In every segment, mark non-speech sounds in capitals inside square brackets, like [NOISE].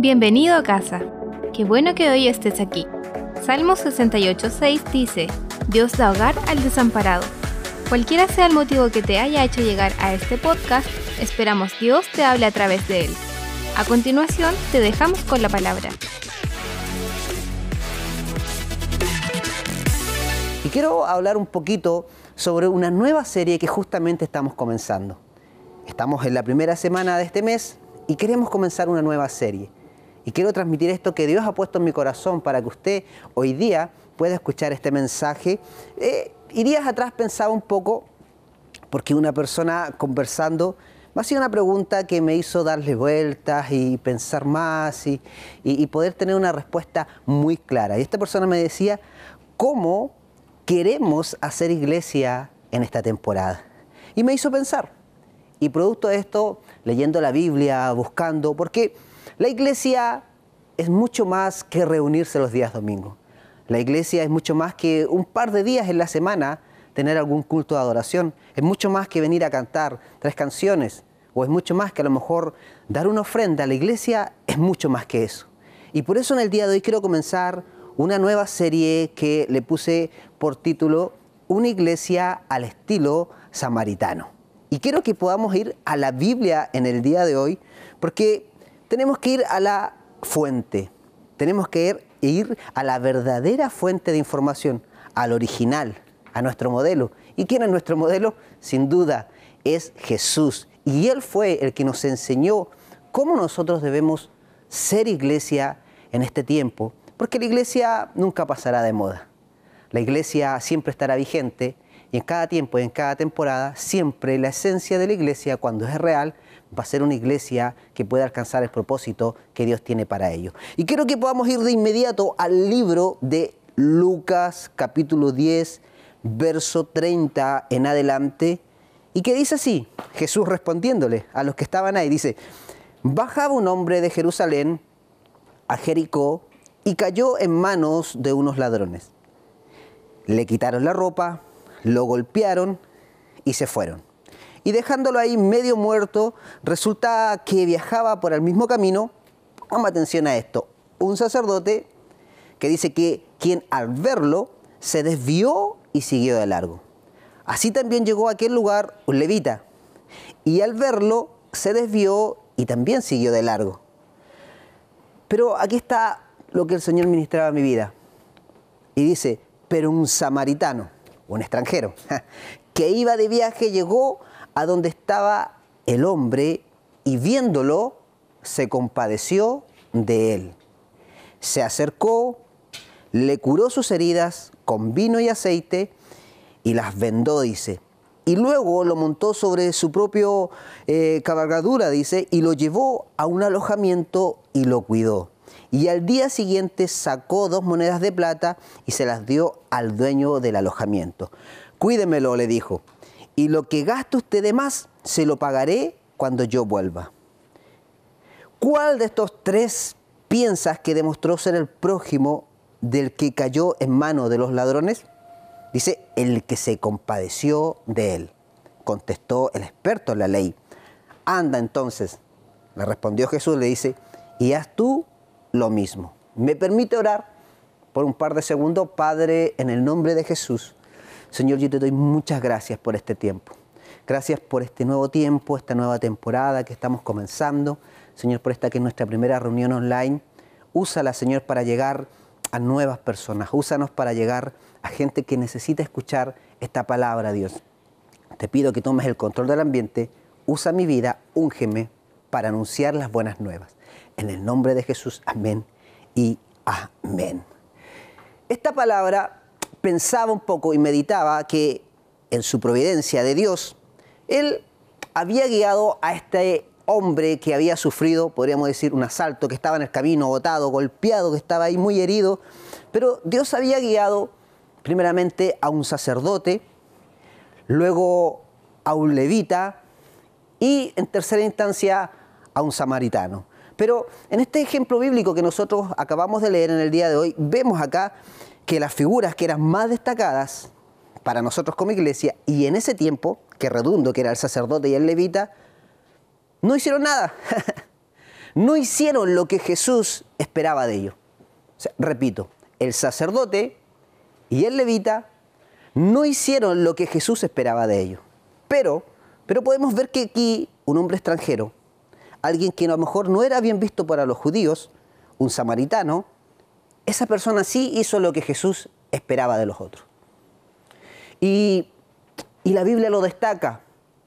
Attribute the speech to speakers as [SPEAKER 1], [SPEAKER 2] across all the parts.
[SPEAKER 1] Bienvenido a casa. Qué bueno que hoy estés aquí. Salmo 68.6 dice, Dios da hogar al desamparado. Cualquiera sea el motivo que te haya hecho llegar a este podcast, esperamos Dios te hable a través de él. A continuación, te dejamos con la palabra.
[SPEAKER 2] Y quiero hablar un poquito sobre una nueva serie que justamente estamos comenzando. Estamos en la primera semana de este mes y queremos comenzar una nueva serie. Y quiero transmitir esto que Dios ha puesto en mi corazón para que usted hoy día pueda escuchar este mensaje. Eh, y días atrás pensaba un poco, porque una persona conversando me hacía una pregunta que me hizo darle vueltas y pensar más y, y poder tener una respuesta muy clara. Y esta persona me decía, ¿cómo queremos hacer iglesia en esta temporada? Y me hizo pensar. Y producto de esto, leyendo la Biblia, buscando, porque la iglesia es mucho más que reunirse los días domingos. La iglesia es mucho más que un par de días en la semana tener algún culto de adoración. Es mucho más que venir a cantar tres canciones. O es mucho más que a lo mejor dar una ofrenda. La iglesia es mucho más que eso. Y por eso en el día de hoy quiero comenzar una nueva serie que le puse por título Una iglesia al estilo samaritano. Y quiero que podamos ir a la Biblia en el día de hoy, porque tenemos que ir a la fuente, tenemos que ir, a la verdadera fuente de información, al original, a nuestro modelo. ¿Y quién es nuestro modelo? Sin duda, es Jesús. Y Él fue el que nos enseñó cómo nosotros debemos ser iglesia en este tiempo, porque la iglesia nunca pasará de moda. La iglesia siempre estará vigente y en cada tiempo y en cada temporada, siempre la esencia de la iglesia, cuando es real, va a ser una iglesia que pueda alcanzar el propósito que Dios tiene para ello. Y quiero que podamos ir de inmediato al libro de Lucas capítulo 10, verso 30 en adelante, y que dice así, Jesús respondiéndole a los que estaban ahí, dice, bajaba un hombre de Jerusalén a Jericó y cayó en manos de unos ladrones. Le quitaron la ropa, lo golpearon y se fueron y dejándolo ahí medio muerto, resulta que viajaba por el mismo camino, Toma atención a esto, un sacerdote que dice que quien al verlo se desvió y siguió de largo. Así también llegó a aquel lugar un levita, y al verlo se desvió y también siguió de largo. Pero aquí está lo que el Señor ministraba a mi vida. Y dice, pero un samaritano, un extranjero, [LAUGHS] que iba de viaje, llegó a donde estaba el hombre y viéndolo se compadeció de él. Se acercó, le curó sus heridas con vino y aceite y las vendó, dice. Y luego lo montó sobre su propio eh, cabalgadura, dice, y lo llevó a un alojamiento y lo cuidó. Y al día siguiente sacó dos monedas de plata y se las dio al dueño del alojamiento. Cuídemelo, le dijo y lo que gaste usted de más se lo pagaré cuando yo vuelva. ¿Cuál de estos tres piensas que demostró ser el prójimo del que cayó en manos de los ladrones? Dice, el que se compadeció de él. Contestó el experto en la ley. Anda entonces, le respondió Jesús, le dice, y haz tú lo mismo. ¿Me permite orar por un par de segundos? Padre, en el nombre de Jesús, Señor, yo te doy muchas gracias por este tiempo. Gracias por este nuevo tiempo, esta nueva temporada que estamos comenzando. Señor, por esta que es nuestra primera reunión online. Úsala, Señor, para llegar a nuevas personas. Úsanos para llegar a gente que necesita escuchar esta palabra, Dios. Te pido que tomes el control del ambiente. Usa mi vida, úngeme para anunciar las buenas nuevas. En el nombre de Jesús, amén y amén. Esta palabra pensaba un poco y meditaba que en su providencia de Dios, Él había guiado a este hombre que había sufrido, podríamos decir, un asalto, que estaba en el camino, botado, golpeado, que estaba ahí muy herido, pero Dios había guiado primeramente a un sacerdote, luego a un levita y en tercera instancia a un samaritano. Pero en este ejemplo bíblico que nosotros acabamos de leer en el día de hoy, vemos acá que las figuras que eran más destacadas para nosotros como iglesia, y en ese tiempo, que redundo, que era el sacerdote y el levita, no hicieron nada. [LAUGHS] no hicieron lo que Jesús esperaba de ellos. repito, el sacerdote y el levita no hicieron lo que Jesús esperaba de ellos. Pero, pero podemos ver que aquí un hombre extranjero, alguien que a lo mejor no era bien visto para los judíos, un samaritano, esa persona sí hizo lo que Jesús esperaba de los otros. Y, y la Biblia lo destaca,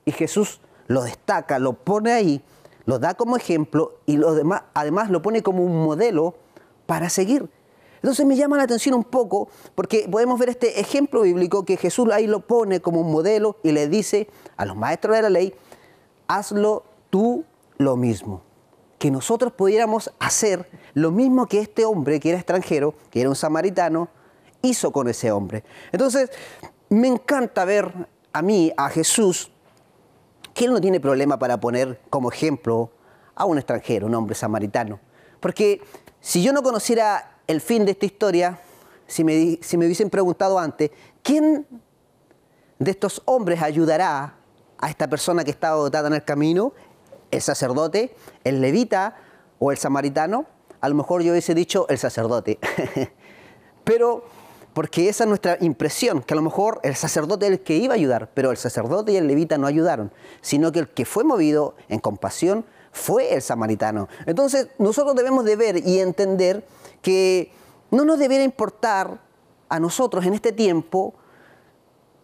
[SPEAKER 2] y Jesús lo destaca, lo pone ahí, lo da como ejemplo y lo demás, además lo pone como un modelo para seguir. Entonces me llama la atención un poco porque podemos ver este ejemplo bíblico que Jesús ahí lo pone como un modelo y le dice a los maestros de la ley, hazlo tú lo mismo. Que nosotros pudiéramos hacer lo mismo que este hombre que era extranjero, que era un samaritano, hizo con ese hombre. Entonces, me encanta ver a mí, a Jesús, que él no tiene problema para poner como ejemplo a un extranjero, un hombre samaritano. Porque si yo no conociera el fin de esta historia, si me, si me hubiesen preguntado antes, ¿quién de estos hombres ayudará a esta persona que estaba dotada en el camino? ¿El sacerdote, el levita o el samaritano? A lo mejor yo hubiese dicho el sacerdote. [LAUGHS] Pero porque esa es nuestra impresión, que a lo mejor el sacerdote es el que iba a ayudar, pero el sacerdote y el levita no ayudaron, sino que el que fue movido en compasión fue el samaritano. Entonces nosotros debemos de ver y entender que no nos debiera importar a nosotros en este tiempo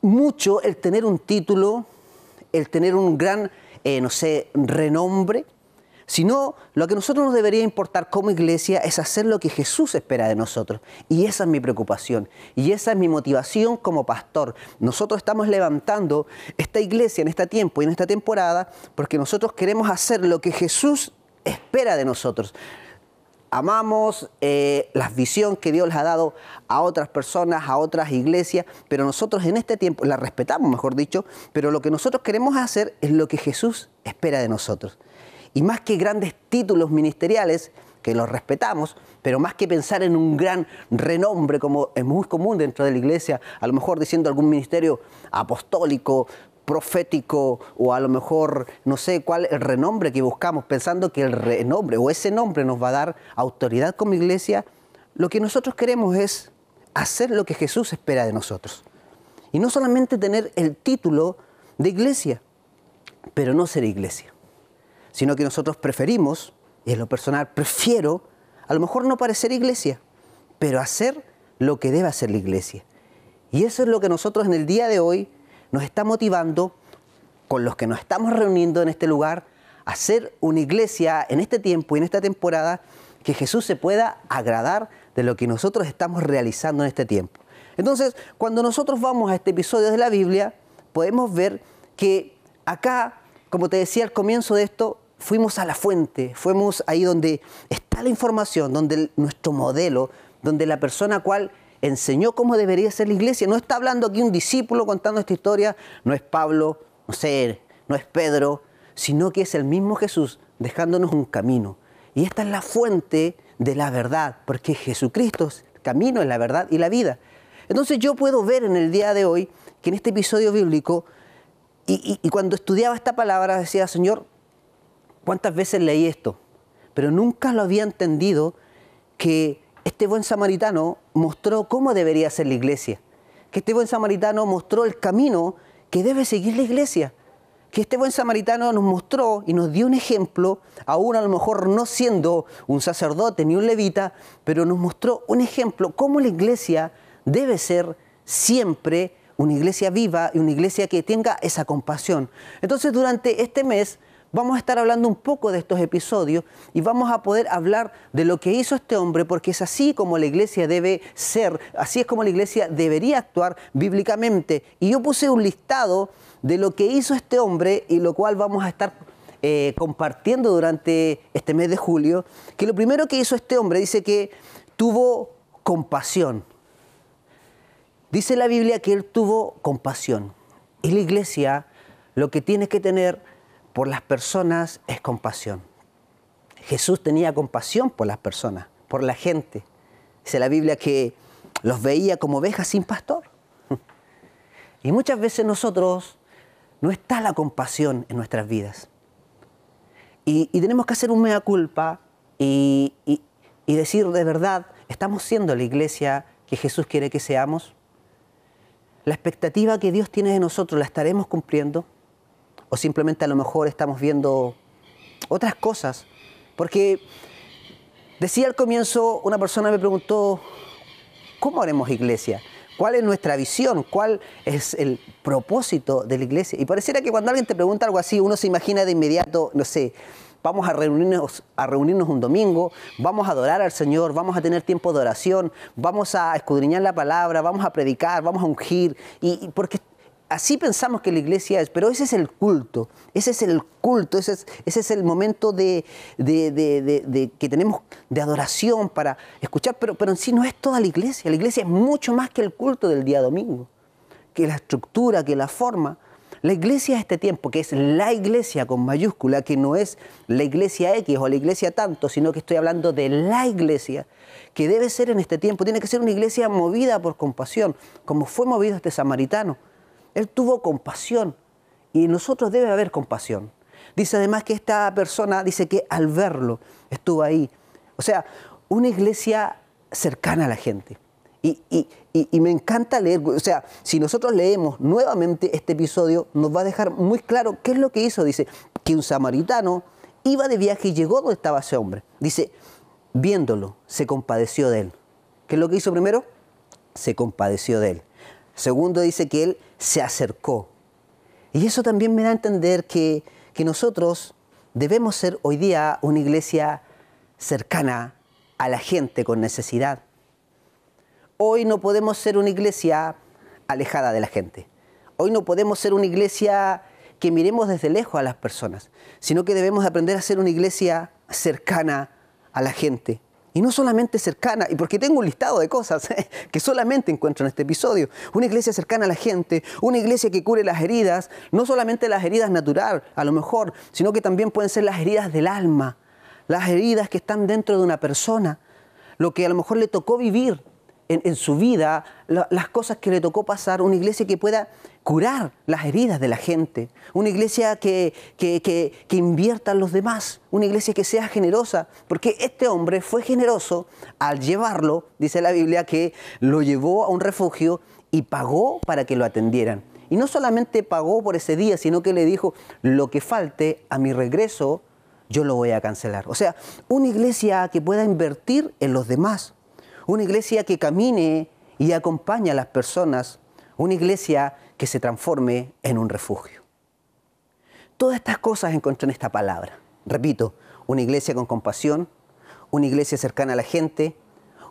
[SPEAKER 2] mucho el tener un título, el tener un gran, eh, no sé, renombre, sino lo que a nosotros nos debería importar como iglesia es hacer lo que Jesús espera de nosotros. Y esa es mi preocupación y esa es mi motivación como pastor. Nosotros estamos levantando esta iglesia en este tiempo y en esta temporada porque nosotros queremos hacer lo que Jesús espera de nosotros. Amamos eh, la visión que Dios les ha dado a otras personas, a otras iglesias, pero nosotros en este tiempo la respetamos, mejor dicho, pero lo que nosotros queremos hacer es lo que Jesús espera de nosotros. Y más que grandes títulos ministeriales, que los respetamos, pero más que pensar en un gran renombre, como es muy común dentro de la iglesia, a lo mejor diciendo algún ministerio apostólico, profético, o a lo mejor no sé cuál el renombre que buscamos, pensando que el renombre o ese nombre nos va a dar autoridad como iglesia, lo que nosotros queremos es hacer lo que Jesús espera de nosotros. Y no solamente tener el título de iglesia, pero no ser iglesia sino que nosotros preferimos, y en lo personal prefiero, a lo mejor no parecer iglesia, pero hacer lo que debe hacer la iglesia. Y eso es lo que nosotros en el día de hoy nos está motivando con los que nos estamos reuniendo en este lugar a hacer una iglesia en este tiempo y en esta temporada que Jesús se pueda agradar de lo que nosotros estamos realizando en este tiempo. Entonces, cuando nosotros vamos a este episodio de la Biblia, podemos ver que acá, como te decía al comienzo de esto, fuimos a la fuente, fuimos ahí donde está la información, donde nuestro modelo, donde la persona cual enseñó cómo debería ser la iglesia. No está hablando aquí un discípulo contando esta historia, no es Pablo, no sé, no es Pedro, sino que es el mismo Jesús dejándonos un camino. Y esta es la fuente de la verdad, porque Jesucristo es el camino, es la verdad y la vida. Entonces yo puedo ver en el día de hoy que en este episodio bíblico, y, y cuando estudiaba esta palabra decía, Señor, ¿Cuántas veces leí esto? Pero nunca lo había entendido que este buen samaritano mostró cómo debería ser la iglesia. Que este buen samaritano mostró el camino que debe seguir la iglesia. Que este buen samaritano nos mostró y nos dio un ejemplo, aún a lo mejor no siendo un sacerdote ni un levita, pero nos mostró un ejemplo cómo la iglesia debe ser siempre una iglesia viva y una iglesia que tenga esa compasión. Entonces durante este mes vamos a estar hablando un poco de estos episodios y vamos a poder hablar de lo que hizo este hombre, porque es así como la iglesia debe ser, así es como la iglesia debería actuar bíblicamente. Y yo puse un listado de lo que hizo este hombre y lo cual vamos a estar eh, compartiendo durante este mes de julio, que lo primero que hizo este hombre dice que tuvo compasión. Dice la Biblia que él tuvo compasión. Y la iglesia lo que tiene que tener por las personas es compasión. Jesús tenía compasión por las personas, por la gente. Dice la Biblia que los veía como ovejas sin pastor. [LAUGHS] Y muchas veces nosotros no está la compasión en nuestras vidas. Y, tenemos que hacer un mea culpa y, decir de verdad, ¿estamos siendo la iglesia que Jesús quiere que seamos? ¿La expectativa que Dios tiene de nosotros la estaremos cumpliendo? ¿O simplemente a lo mejor estamos viendo otras cosas? Porque decía al comienzo, una persona me preguntó, ¿cómo haremos iglesia? ¿Cuál es nuestra visión? ¿Cuál es el propósito de la iglesia? Y pareciera que cuando alguien te pregunta algo así, uno se imagina de inmediato, no sé, vamos a reunirnos, a reunirnos un domingo, vamos a adorar al Señor, vamos a tener tiempo de oración, vamos a escudriñar la palabra, vamos a predicar, vamos a ungir, y, porque así pensamos que la iglesia es, pero ese es el culto, ese es el culto, ese es, ese es el momento de, que tenemos de adoración para escuchar, pero, pero en sí no es toda la iglesia, la iglesia es mucho más que el culto del día domingo, que la estructura, que la forma. La iglesia de este tiempo, que es la iglesia con mayúscula, que no es la iglesia X o la iglesia tanto, sino que estoy hablando de la iglesia, que debe ser en este tiempo, tiene que ser una iglesia movida por compasión, como fue movido este samaritano él tuvo compasión y en nosotros debe haber compasión. Dice además que esta persona, dice que al verlo estuvo ahí. O sea, una iglesia cercana a la gente. Y, me encanta leer, o sea, si nosotros leemos nuevamente este episodio, nos va a dejar muy claro qué es lo que hizo. Dice que un samaritano iba de viaje y llegó donde estaba ese hombre. Dice, viéndolo, se compadeció de él. ¿Qué es lo que hizo primero? Se compadeció de él. Segundo, dice que él se acercó. Y eso también me da a entender que, nosotros debemos ser hoy día una iglesia cercana a la gente con necesidad. Hoy no podemos ser una iglesia alejada de la gente. Hoy no podemos ser una iglesia que miremos desde lejos a las personas, sino que debemos aprender a ser una iglesia cercana a la gente. Y no solamente cercana, y porque tengo un listado de cosas [LAUGHS] que solamente encuentro en este episodio. Una iglesia cercana a la gente, una iglesia que cure las heridas, no solamente las heridas natural, a lo mejor, sino que también pueden ser las heridas del alma, las heridas que están dentro de una persona, lo que a lo mejor le tocó vivir en, su vida, las cosas que le tocó pasar, una iglesia que pueda curar las heridas de la gente, una iglesia que, que, invierta en los demás, una iglesia que sea generosa, porque este hombre fue generoso al llevarlo, dice la Biblia, que lo llevó a un refugio y pagó para que lo atendieran. Y no solamente pagó por ese día, sino que le dijo, lo que falte a mi regreso, yo lo voy a cancelar. O sea, una iglesia que pueda invertir en los demás, una iglesia que camine y acompañe a las personas, una iglesia que se transforme en un refugio. Todas estas cosas encontré en esta palabra. Repito, una iglesia con compasión, una iglesia cercana a la gente,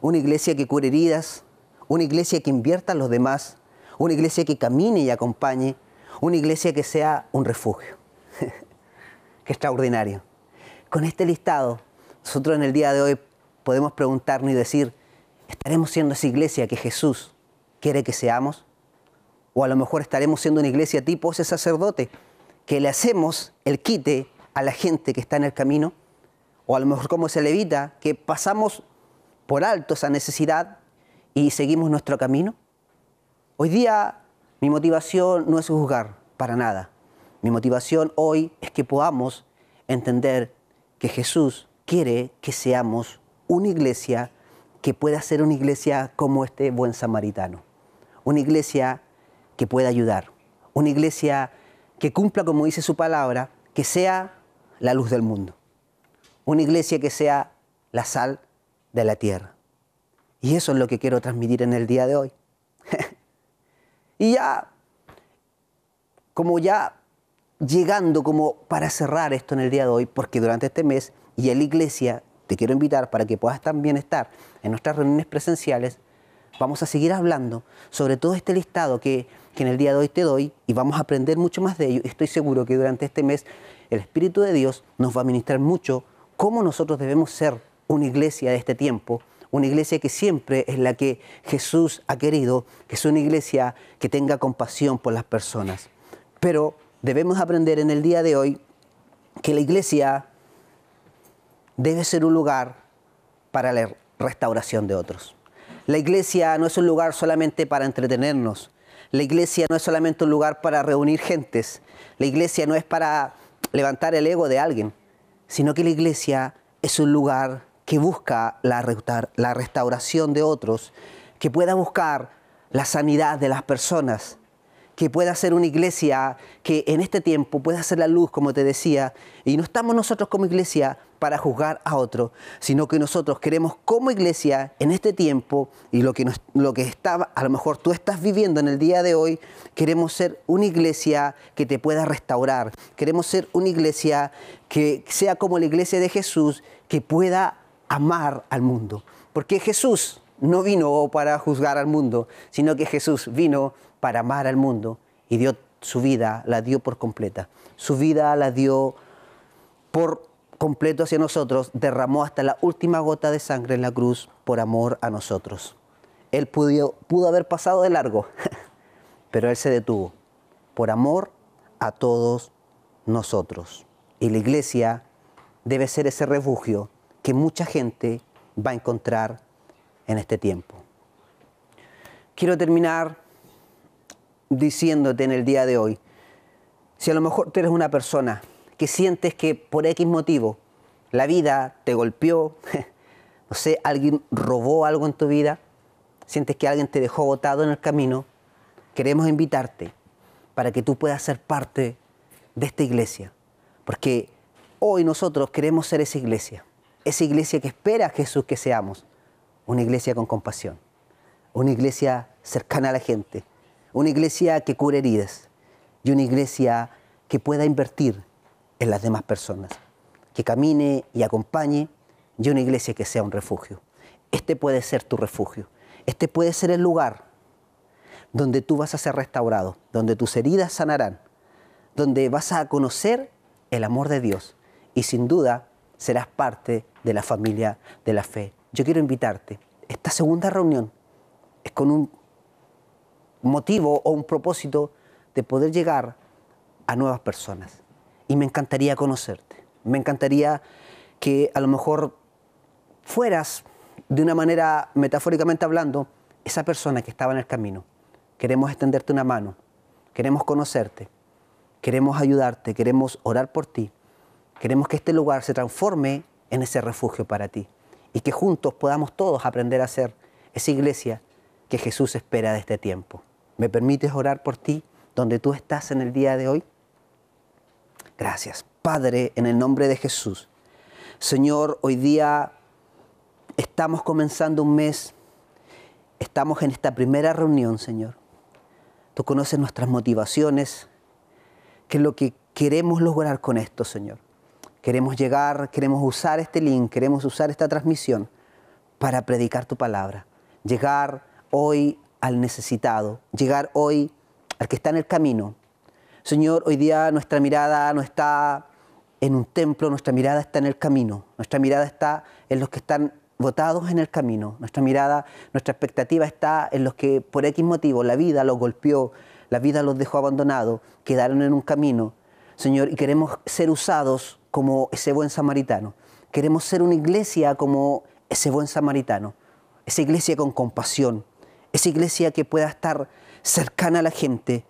[SPEAKER 2] una iglesia que cure heridas, una iglesia que invierta en los demás, una iglesia que camine y acompañe, una iglesia que sea un refugio. [LAUGHS] Qué extraordinario. Con este listado, nosotros en el día de hoy podemos preguntarnos y decir, ¿Estaremos siendo esa iglesia que Jesús quiere que seamos? O a lo mejor estaremos siendo una iglesia tipo ese sacerdote que le hacemos el quite a la gente que está en el camino. O a lo mejor como ese levita, que pasamos por alto esa necesidad y seguimos nuestro camino. Hoy día mi motivación no es juzgar para nada. Mi motivación hoy es que podamos entender que Jesús quiere que seamos una iglesia que pueda ser una iglesia como este buen samaritano. Una iglesia que pueda ayudar. Una iglesia que cumpla, como dice su palabra, que sea la luz del mundo. Una iglesia que sea la sal de la tierra. Y eso es lo que quiero transmitir en el día de hoy. [LAUGHS] y ya, como ya llegando como para cerrar esto en el día de hoy, porque durante este mes y en la iglesia te quiero invitar para que puedas también estar en nuestras reuniones presenciales. Vamos a seguir hablando sobre todo este listado que, en el día de hoy te doy y vamos a aprender mucho más de ello. Estoy seguro que durante este mes el Espíritu de Dios nos va a ministrar mucho cómo nosotros debemos ser una iglesia de este tiempo, una iglesia que siempre es la que Jesús ha querido, que es una iglesia que tenga compasión por las personas. Pero debemos aprender en el día de hoy que la iglesia debe ser un lugar para la restauración de otros. La iglesia no es un lugar solamente para entretenernos. La iglesia no es solamente un lugar para reunir gentes. La iglesia no es para levantar el ego de alguien. sino que la iglesia es un lugar que busca la, restauración de otros, que pueda buscar la sanidad de las personas, que pueda ser una iglesia que en este tiempo pueda ser la luz, como te decía, y no estamos nosotros como iglesia para juzgar a otro, sino que nosotros queremos como iglesia en este tiempo y lo que, lo que está, a lo mejor tú estás viviendo en el día de hoy, queremos ser una iglesia que te pueda restaurar, queremos ser una iglesia que sea como la iglesia de Jesús, que pueda amar al mundo, porque Jesús no vino para juzgar al mundo, sino que Jesús vino para amar al mundo y dio su vida, la dio por completa. Su vida la dio por completo hacia nosotros, derramó hasta la última gota de sangre en la cruz por amor a nosotros. Él pudo, pudo haber pasado de largo, [LAUGHS] pero Él se detuvo por amor a todos nosotros. Y la iglesia debe ser ese refugio que mucha gente va a encontrar en este tiempo. Quiero terminar diciéndote en el día de hoy, si a lo mejor tú eres una persona que sientes que por X motivo la vida te golpeó, [LAUGHS] no sé, alguien robó algo en tu vida, sientes que alguien te dejó botado en el camino, queremos invitarte para que tú puedas ser parte de esta iglesia. Porque hoy nosotros queremos ser esa iglesia, esa iglesia que espera a Jesús que seamos, una iglesia con compasión, una iglesia cercana a la gente, una iglesia que cure heridas. Y una iglesia que pueda invertir en las demás personas, que camine y acompañe y una iglesia que sea un refugio. Este puede ser tu refugio, este puede ser el lugar donde tú vas a ser restaurado, donde tus heridas sanarán, donde vas a conocer el amor de Dios. Y sin duda serás parte de la familia de la fe yo quiero invitarte. Esta segunda reunión es con un motivo o un propósito de poder llegar a nuevas personas. Y me encantaría conocerte. Me encantaría que a lo mejor fueras, de una manera metafóricamente hablando, esa persona que estaba en el camino. Queremos extenderte una mano. Queremos conocerte. Queremos ayudarte. Queremos orar por ti. Queremos que este lugar se transforme en ese refugio para ti y que juntos podamos todos aprender a ser esa iglesia que Jesús espera de este tiempo. ¿Me permites orar por ti donde tú estás en el día de hoy? Gracias. Padre, en el nombre de Jesús. Señor, hoy día estamos comenzando un mes, estamos en esta primera reunión, Señor. Tú conoces nuestras motivaciones, qué es lo que queremos lograr con esto, Señor. Queremos llegar, queremos usar este link, queremos usar esta transmisión para predicar tu palabra. Llegar hoy al necesitado, llegar hoy al que está en el camino. Señor, hoy día nuestra mirada no está en un templo, nuestra mirada está en el camino, nuestra mirada está en los que están votados en el camino, nuestra mirada, nuestra expectativa está en los que por X motivo la vida los golpeó, la vida los dejó abandonados, quedaron en un camino. Señor, y queremos ser usados como ese buen samaritano. Queremos ser una iglesia como ese buen samaritano. Esa iglesia con compasión. Esa iglesia que pueda estar cercana a la gente.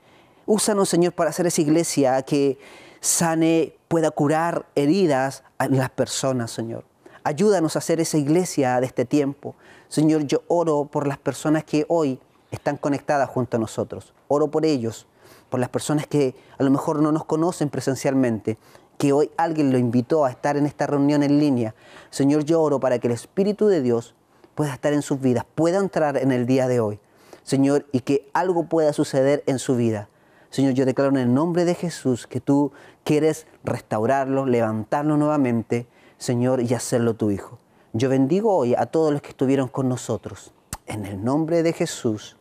[SPEAKER 2] Úsanos, Señor, para hacer esa iglesia que sane, pueda curar heridas en las personas, Señor. Ayúdanos a hacer esa iglesia de este tiempo. Señor, yo oro por las personas que hoy están conectadas junto a nosotros. Oro por ellos, por las personas que a lo mejor no nos conocen presencialmente que hoy alguien lo invitó a estar en esta reunión en línea. Señor, yo oro para que el Espíritu de Dios pueda estar en sus vidas, pueda entrar en el día de hoy. Señor, y que algo pueda suceder en su vida. Señor, yo declaro en el nombre de Jesús que tú quieres restaurarlo, levantarlo nuevamente, Señor, y hacerlo tu Hijo. Yo bendigo hoy a todos los que estuvieron con nosotros. En el nombre de Jesús.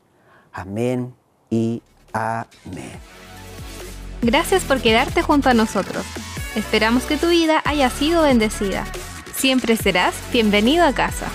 [SPEAKER 2] Amén y amén.
[SPEAKER 1] Gracias por quedarte junto a nosotros. Esperamos que tu vida haya sido bendecida. Siempre serás bienvenido a casa.